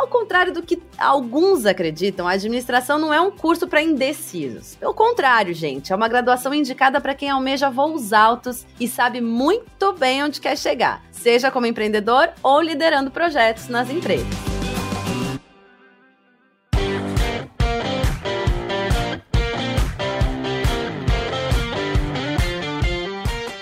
Ao contrário do que alguns acreditam, a administração não é um curso para indecisos. Pelo contrário, gente, é uma graduação indicada para quem almeja voos altos e sabe muito bem onde quer chegar, seja como empreendedor ou liderando projetos nas empresas.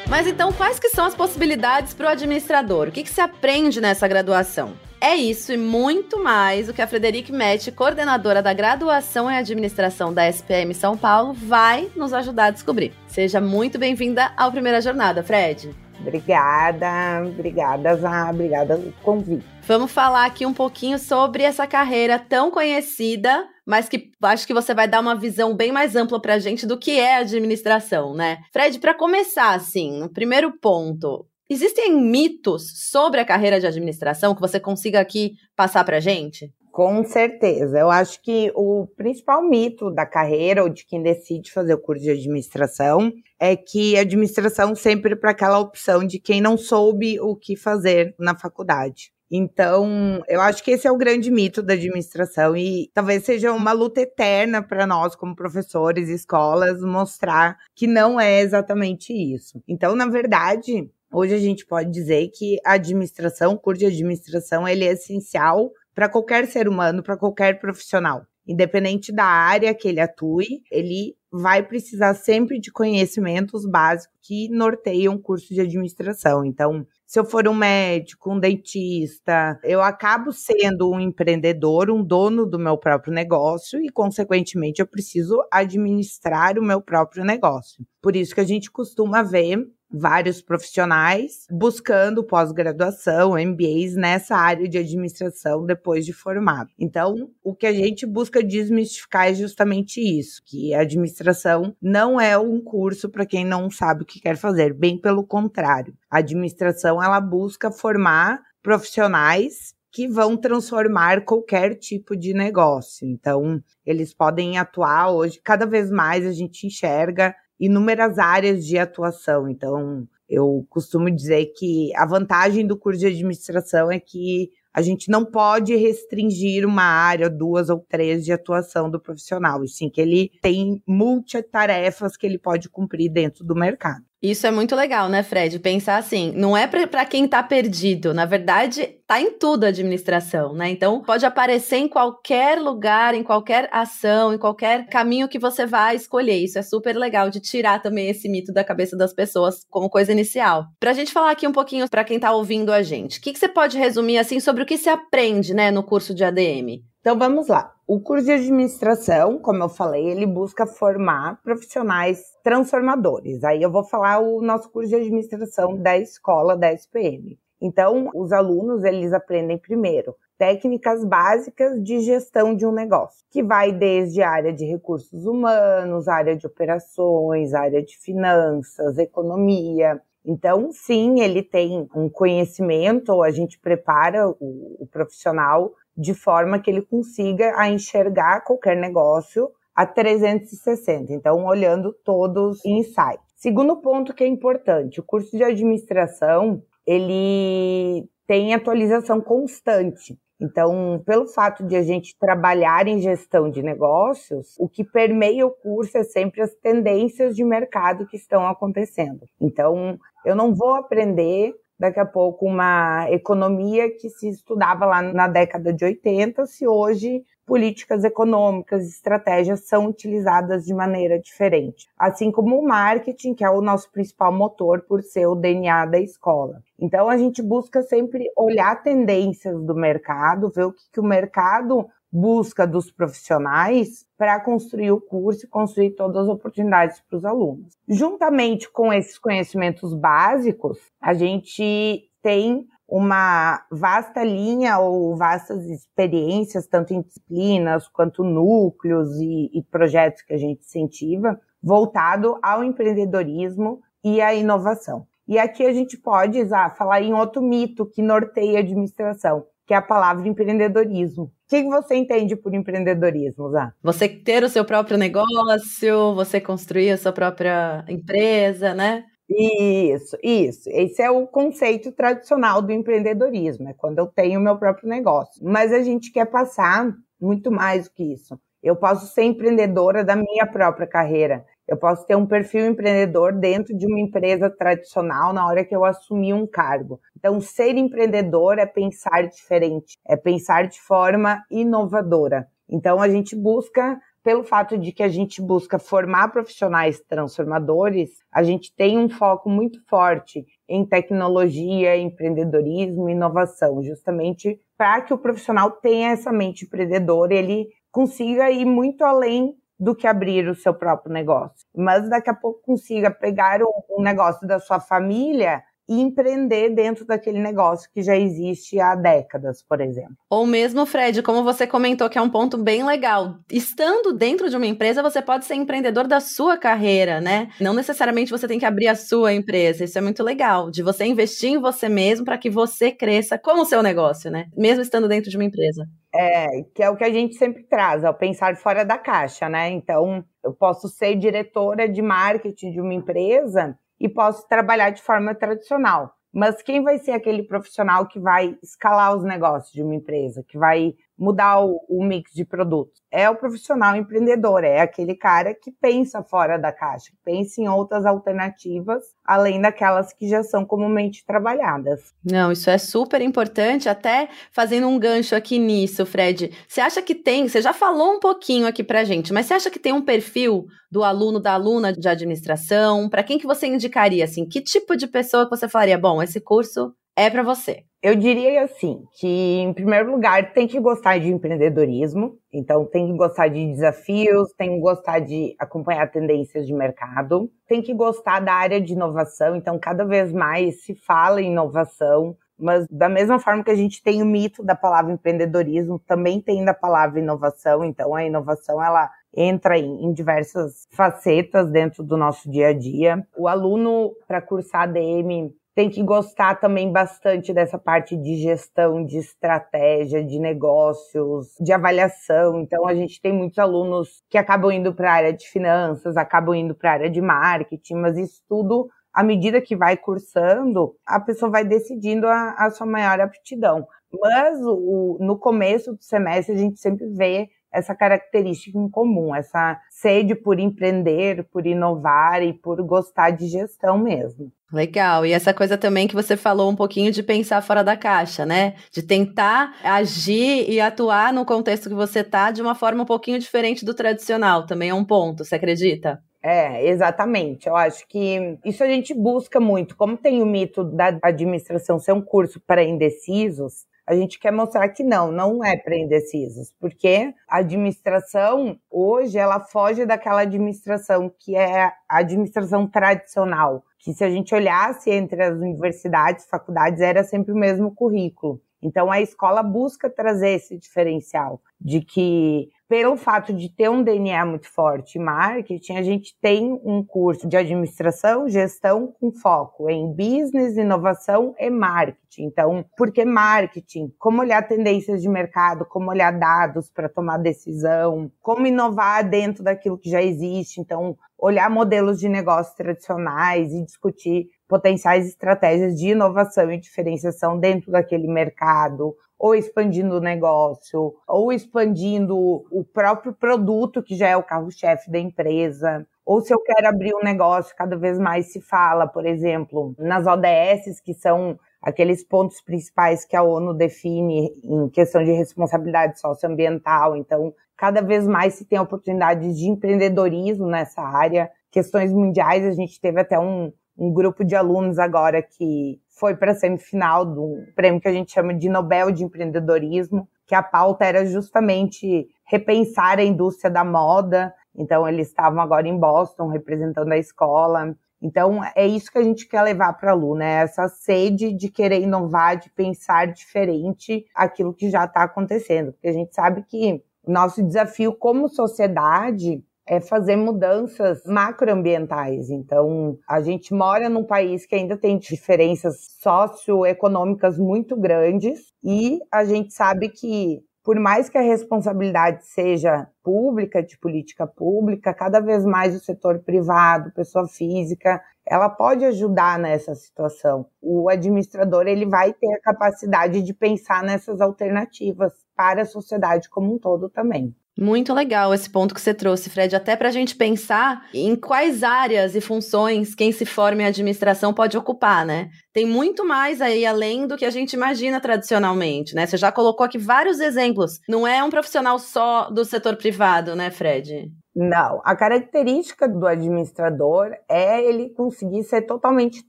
Mas então, quais que são as possibilidades para o administrador? O que, que se aprende nessa graduação? É isso e muito mais o que a Frederic Mete, coordenadora da graduação em administração da SPM São Paulo, vai nos ajudar a descobrir. Seja muito bem-vinda ao Primeira Jornada, Fred. Obrigada, obrigada, Zá, obrigada pelo convite. Vamos falar aqui um pouquinho sobre essa carreira tão conhecida, mas que acho que você vai dar uma visão bem mais ampla para a gente do que é administração, né? Fred, para começar, assim, o primeiro ponto, existem mitos sobre a carreira de administração que você consiga aqui passar para a gente? Com certeza. Eu acho que o principal mito da carreira ou de quem decide fazer o curso de administração é que administração sempre para aquela opção de quem não soube o que fazer na faculdade. Então, eu acho que esse é o grande mito da administração e talvez seja uma luta eterna para nós, como professores e escolas, mostrar que não é exatamente isso. Então, na verdade, hoje a gente pode dizer que a administração, o curso de administração, ele é essencial para qualquer ser humano, para qualquer profissional. Independente da área que ele atue, ele vai precisar sempre de conhecimentos básicos que norteiam o curso de administração. Então, se eu for um médico, um dentista, eu acabo sendo um empreendedor, um dono do meu próprio negócio e, consequentemente, eu preciso administrar o meu próprio negócio. Por isso que a gente costuma ver vários profissionais buscando pós-graduação, MBAs nessa área de administração depois de formado. Então, o que a gente busca desmistificar é justamente isso, que a administração não é um curso para quem não sabe o que quer fazer, bem pelo contrário. A administração ela busca formar profissionais que vão transformar qualquer tipo de negócio. Então, eles podem atuar hoje, cada vez mais a gente enxerga inúmeras áreas de atuação. Então, eu costumo dizer que a vantagem do curso de administração é que a gente não pode restringir uma área, duas ou três de atuação do profissional, e sim que ele tem multitarefas que ele pode cumprir dentro do mercado. Isso é muito legal, né, Fred? Pensar assim, não é para quem tá perdido, na verdade, tá em tudo a administração, né? Então, pode aparecer em qualquer lugar, em qualquer ação, em qualquer caminho que você vai escolher. Isso é super legal de tirar também esse mito da cabeça das pessoas como coisa inicial. Pra gente falar aqui um pouquinho para quem tá ouvindo a gente, o que, que você pode resumir assim sobre o que se aprende, né, no curso de ADM? Então vamos lá. O curso de administração, como eu falei, ele busca formar profissionais transformadores. Aí eu vou falar o nosso curso de administração da escola da SPM. Então, os alunos, eles aprendem primeiro técnicas básicas de gestão de um negócio, que vai desde a área de recursos humanos, área de operações, área de finanças, economia. Então, sim, ele tem um conhecimento, a gente prepara o, o profissional de forma que ele consiga a enxergar qualquer negócio a 360. Então, olhando todos em insight. Segundo ponto que é importante, o curso de administração, ele tem atualização constante. Então, pelo fato de a gente trabalhar em gestão de negócios, o que permeia o curso é sempre as tendências de mercado que estão acontecendo. Então, eu não vou aprender daqui a pouco uma economia que se estudava lá na década de 80, se hoje políticas econômicas, estratégias são utilizadas de maneira diferente. Assim como o marketing, que é o nosso principal motor por ser o DNA da escola. Então a gente busca sempre olhar tendências do mercado, ver o que, que o mercado busca dos profissionais para construir o curso e construir todas as oportunidades para os alunos. Juntamente com esses conhecimentos básicos, a gente tem uma vasta linha ou vastas experiências, tanto em disciplinas quanto núcleos e, e projetos que a gente incentiva, voltado ao empreendedorismo e à inovação. E aqui a gente pode Zá, falar em outro mito que norteia a administração, que é a palavra empreendedorismo. O que você entende por empreendedorismo, Zá? Você ter o seu próprio negócio, você construir a sua própria empresa, né? Isso, isso. Esse é o conceito tradicional do empreendedorismo, é quando eu tenho o meu próprio negócio. Mas a gente quer passar muito mais do que isso. Eu posso ser empreendedora da minha própria carreira. Eu posso ter um perfil empreendedor dentro de uma empresa tradicional na hora que eu assumir um cargo. Então, ser empreendedor é pensar diferente, é pensar de forma inovadora. Então, a gente busca, pelo fato de que a gente busca formar profissionais transformadores, a gente tem um foco muito forte em tecnologia, empreendedorismo, inovação, justamente para que o profissional tenha essa mente empreendedora, ele consiga ir muito além do que abrir o seu próprio negócio. Mas daqui a pouco consiga pegar um, negócio da sua família e empreender dentro daquele negócio que já existe há décadas, por exemplo. Ou mesmo, Fred, como você comentou, que é um ponto bem legal. Estando dentro de uma empresa, você pode ser empreendedor da sua carreira, né? Não necessariamente você tem que abrir a sua empresa. Isso é muito legal, de você investir em você mesmo para que você cresça com o seu negócio, né? Mesmo estando dentro de uma empresa. É, que é o que a gente sempre traz, ao pensar fora da caixa, né? Então, eu posso ser diretora de marketing de uma empresa e posso trabalhar de forma tradicional. Mas quem vai ser aquele profissional que vai escalar os negócios de uma empresa, que vai mudar o, o, mix de produtos? É o profissional empreendedor, é aquele cara que pensa fora da caixa, que pensa em outras alternativas, além daquelas que já são comumente trabalhadas. Não, isso é super importante, até fazendo um gancho aqui nisso, Fred. Você acha que tem, você já falou um pouquinho aqui pra gente, mas você acha que tem um perfil do aluno, da aluna de administração? Para quem que você indicaria, assim, que tipo de pessoa que você falaria, bom, esse curso é para você? Eu diria assim, que em primeiro lugar tem que gostar de empreendedorismo, então tem que gostar de desafios, tem que gostar de acompanhar tendências de mercado, tem que gostar da área de inovação, então cada vez mais se fala em inovação, mas da mesma forma que a gente tem o mito da palavra empreendedorismo, também tem da palavra inovação, então a inovação ela entra em, em diversas facetas dentro do nosso dia a dia. O aluno para cursar ADM tem que gostar também bastante dessa parte de gestão, de estratégia, de negócios, de avaliação. Então, a gente tem muitos alunos que acabam indo para a área de finanças, acabam indo para a área de marketing, mas isso tudo, à medida que vai cursando, a pessoa vai decidindo a, a sua maior aptidão. Mas o, no começo do semestre, a gente sempre vê essa característica em comum, essa sede por empreender, por inovar e por gostar de gestão mesmo. Legal. E essa coisa também que você falou um pouquinho de pensar fora da caixa, né? De tentar agir e atuar no contexto que você tá de uma forma um pouquinho diferente do tradicional, também é um ponto, você acredita? É, exatamente. Eu acho que isso a gente busca muito. Como tem o mito da administração ser um curso para indecisos, a gente quer mostrar que não, não é para indecisos, porque a administração hoje ela foge daquela administração que é a administração tradicional, que se a gente olhasse entre as universidades, faculdades, era sempre o mesmo currículo. Então a escola busca trazer esse diferencial de que pelo fato de ter um DNA muito forte marketing, a gente tem um curso de administração, gestão com foco em business, inovação e marketing. Então, por que marketing? Como olhar tendências de mercado, como olhar dados para tomar decisão, como inovar dentro daquilo que já existe. Então, olhar modelos de negócios tradicionais e discutir potenciais estratégias de inovação e diferenciação dentro daquele mercado, ou expandindo o negócio, ou expandindo o próprio produto que já é o carro-chefe da empresa. Ou se eu quero abrir um negócio, cada vez mais se fala, por exemplo, nas ODS, que são aqueles pontos principais que a ONU define em questão de responsabilidade socioambiental. Então, cada vez mais se tem oportunidades de empreendedorismo nessa área. Questões mundiais, a gente teve até um, um grupo de alunos agora que foi para a semifinal do prêmio que a gente chama de Nobel de Empreendedorismo, que a pauta era justamente repensar a indústria da moda. Então, eles estavam agora em Boston representando a escola. Então, é isso que a gente quer levar para a aluno, é essa sede de querer inovar, de pensar diferente aquilo que já está acontecendo. Porque a gente sabe que nosso desafio como sociedade é fazer mudanças macroambientais. Então, a gente mora num país que ainda tem diferenças socioeconômicas muito grandes e a gente sabe que por mais que a responsabilidade seja pública, de política pública, cada vez mais o setor privado, pessoa física, ela pode ajudar nessa situação. O administrador ele vai ter a capacidade de pensar nessas alternativas para a sociedade como um todo também. Muito legal esse ponto que você trouxe, Fred, até para a gente pensar em quais áreas e funções quem se forma em administração pode ocupar, né? Tem muito mais aí além do que a gente imagina tradicionalmente, né? Você já colocou aqui vários exemplos. Não é um profissional só do setor privado, né, Fred? Não, a característica do administrador é ele conseguir ser totalmente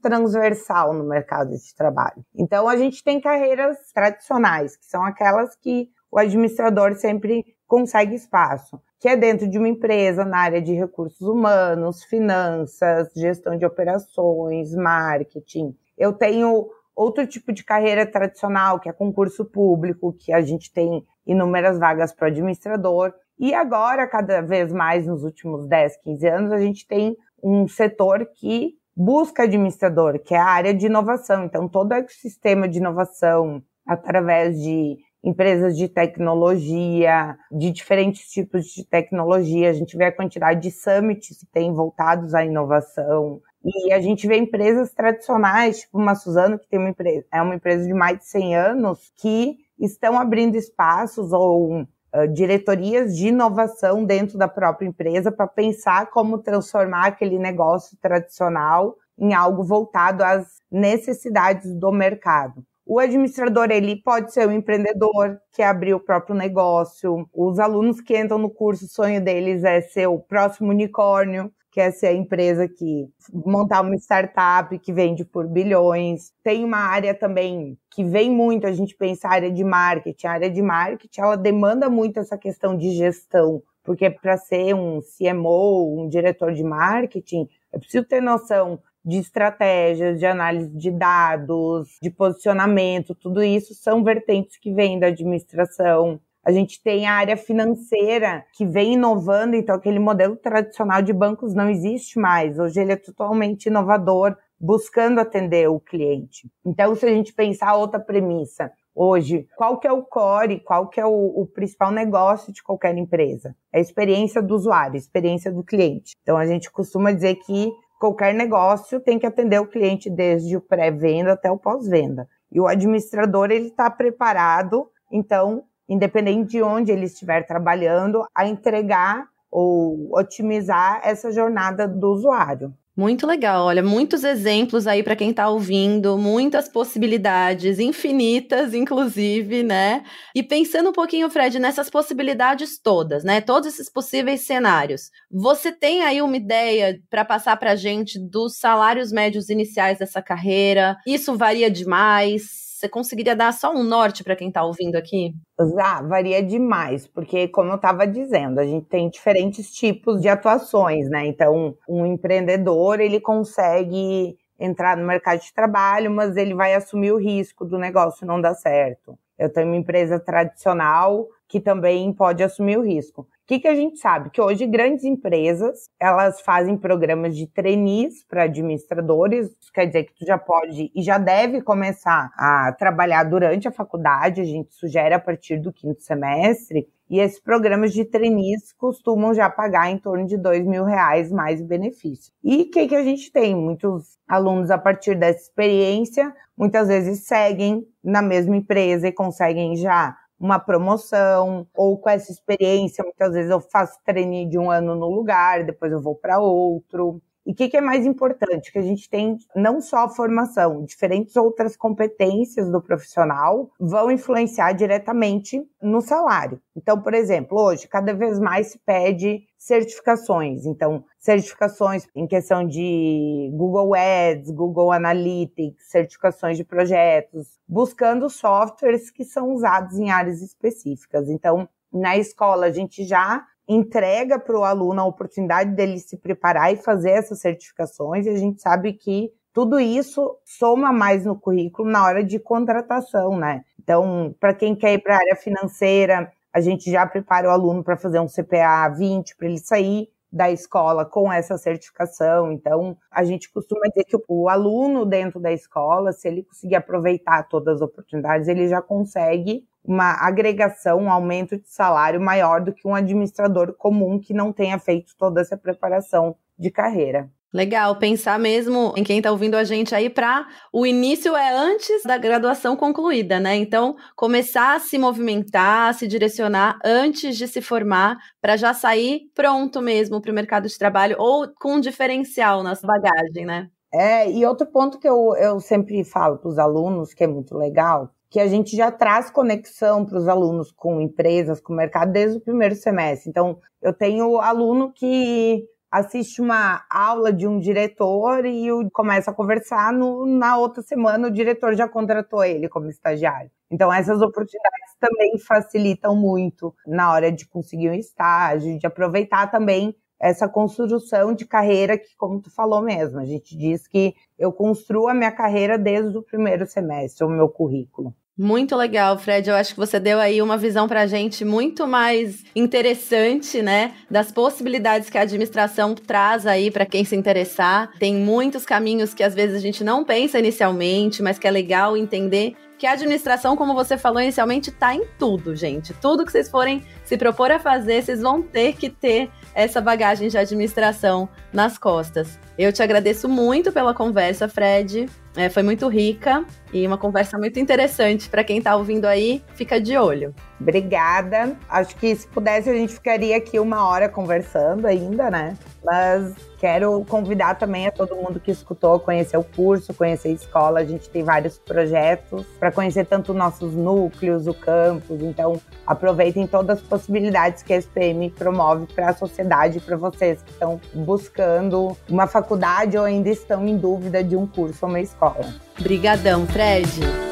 transversal no mercado de trabalho. Então, a gente tem carreiras tradicionais, que são aquelas que o administrador sempre consegue espaço, que é dentro de uma empresa na área de recursos humanos, finanças, gestão de operações, marketing. Eu tenho outro tipo de carreira tradicional, que é concurso público, que a gente tem inúmeras vagas para administrador. E agora, cada vez mais nos últimos 10, 15 anos, a gente tem um setor que busca administrador, que é a área de inovação. Então, todo o ecossistema de inovação, através de empresas de tecnologia, de diferentes tipos de tecnologia. A gente vê a quantidade de summits que tem voltados à inovação. E a gente vê empresas tradicionais, tipo uma Suzano, que tem uma empresa, é uma empresa de mais de 100 anos, que estão abrindo espaços ou uh, diretorias de inovação dentro da própria empresa para pensar como transformar aquele negócio tradicional em algo voltado às necessidades do mercado. O administrador, ele pode ser um empreendedor que abriu o próprio negócio. Os alunos que entram no curso, o sonho deles é ser o próximo unicórnio, que é ser a empresa que montar uma startup que vende por bilhões. Tem uma área também que vem muito, a gente pensa a área de marketing. A área de marketing, ela demanda muito essa questão de gestão, porque para ser um CMO, um diretor de marketing, é preciso ter noção de estratégias, de análise de dados, de posicionamento, tudo isso são vertentes que vêm da administração. A gente tem a área financeira que vem inovando, então aquele modelo tradicional de bancos não existe mais. Hoje ele é totalmente inovador, buscando atender o cliente. Então, se a gente pensar outra premissa, hoje, qual que é o core, qual que é o, o, principal negócio de qualquer empresa? É a experiência do usuário, a experiência do cliente. Então, a gente costuma dizer que qualquer negócio tem que atender o cliente desde o pré-venda até o pós-venda. E o administrador ele está preparado, então, independente de onde ele estiver trabalhando, a entregar ou otimizar essa jornada do usuário. Muito legal, olha, muitos exemplos aí para quem está ouvindo, muitas possibilidades, infinitas, inclusive, né? E pensando um pouquinho, Fred, nessas possibilidades todas, né? Todos esses possíveis cenários. Você tem aí uma ideia para passar para gente dos salários médios iniciais dessa carreira? Isso varia demais? Você conseguiria dar só um norte para quem está ouvindo aqui? Ah, varia demais, porque como eu estava dizendo, a gente tem diferentes tipos de atuações, né? Então, um empreendedor, ele consegue entrar no mercado de trabalho, mas ele vai assumir o risco do negócio não dar certo. Eu tenho uma empresa tradicional que também pode assumir o risco que, que a gente sabe? Que hoje grandes empresas, elas fazem programas de trainees para administradores, isso quer dizer que tu já pode e já deve começar a trabalhar durante a faculdade, a gente sugere a partir do quinto semestre, e esses programas de trainees costumam já pagar em torno de dois mil reais mais benefício. E o que, que a gente tem? Muitos alunos, a partir dessa experiência, muitas vezes seguem na mesma empresa e conseguem já uma promoção, ou com essa experiência, muitas vezes eu faço treino de um ano no lugar, depois eu vou para outro. E o que, que, é mais importante? Que a gente tem não só a formação, diferentes outras competências do profissional vão influenciar diretamente no salário. Então, por exemplo, hoje, cada vez mais se pede certificações. Então, certificações em questão de Google Ads, Google Analytics, certificações de projetos, buscando softwares que são usados em áreas específicas. Então, na escola, a gente já entrega para o aluno a oportunidade dele se preparar e fazer essas certificações, e a gente sabe que tudo isso soma mais no currículo na hora de contratação, né? Então, para quem quer ir para a área financeira, a gente já prepara o aluno para fazer um CPA 20 para ele sair da escola com essa certificação. Então, a gente costuma dizer que o, aluno dentro da escola, se ele conseguir aproveitar todas as oportunidades, ele já consegue uma agregação, um aumento de salário maior do que um administrador comum que não tenha feito toda essa preparação de carreira. Legal, pensar mesmo em quem está ouvindo a gente aí para o início é antes da graduação concluída, né? Então, começar a se movimentar, a se direcionar antes de se formar, para já sair pronto mesmo para o mercado de trabalho ou com um diferencial na bagagem, né? É, e outro ponto que eu, eu sempre falo para os alunos, que é muito legal, que a gente já traz conexão para os alunos com empresas, com o mercado desde o primeiro semestre. Então, eu tenho aluno que assiste uma aula de um diretor e começa a conversar, no, na outra semana o diretor já contratou ele como estagiário. Então, essas oportunidades também facilitam muito na hora de conseguir um estágio, de aproveitar também essa construção de carreira que, como tu falou mesmo, a gente diz que eu construo a minha carreira desde o primeiro semestre, o meu currículo. Muito legal, Fred. Eu acho que você deu aí uma visão para a gente muito mais interessante, né? Das possibilidades que a administração traz aí para quem se interessar. Tem muitos caminhos que às vezes a gente não pensa inicialmente, mas que é legal entender que a administração, como você falou inicialmente, está em tudo, gente. Tudo que vocês forem se propor a fazer, vocês vão ter que ter essa bagagem de administração nas costas. Eu te agradeço muito pela conversa, Fred. É, foi muito rica e uma conversa muito interessante. Para quem está ouvindo aí, fica de olho. Obrigada. Acho que se pudesse, a gente ficaria aqui uma hora conversando ainda, né? Mas quero convidar também a todo mundo que escutou conhecer o curso, conhecer a escola. A gente tem vários projetos para conhecer tanto nossos núcleos, o campus. Então, aproveitem todas as possibilidades que a SPM promove para a sociedade, para vocês que estão buscando uma faculdade ou ainda estão em dúvida de um curso ou uma escola. Obrigadão, Fred.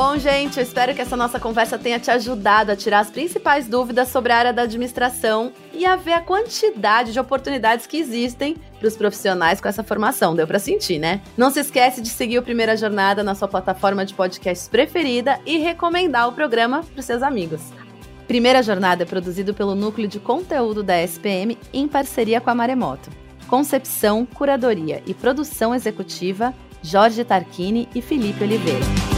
Bom, gente, eu espero que essa nossa conversa tenha te ajudado a tirar as principais dúvidas sobre a área da administração e a ver a quantidade de oportunidades que existem para os profissionais com essa formação. Deu para sentir, né? Não se esquece de seguir o Primeira Jornada na sua plataforma de podcasts preferida e recomendar o programa para seus amigos. Primeira Jornada é produzido pelo Núcleo de Conteúdo da SPM em parceria com a Maremoto. Concepção, curadoria e produção executiva, Jorge Tarquini e Felipe Oliveira.